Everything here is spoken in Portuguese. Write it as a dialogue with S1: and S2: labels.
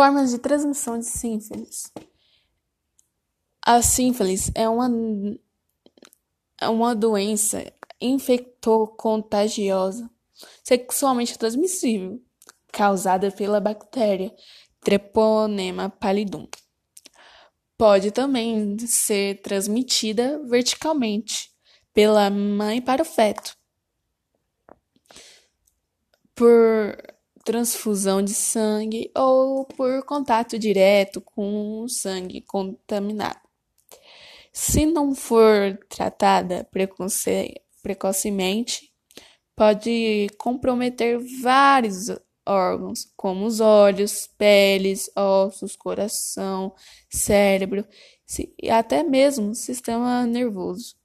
S1: Formas de transmissão de sífilis. A sífilis é uma, é uma doença infectocontagiosa sexualmente transmissível causada pela bactéria Treponema pallidum. Pode também ser transmitida verticalmente pela mãe para o feto por transfusão de sangue ou por contato direto com sangue contaminado. Se não for tratada precocemente, pode comprometer vários órgãos, como os olhos, peles, ossos, coração, cérebro e até mesmo sistema nervoso.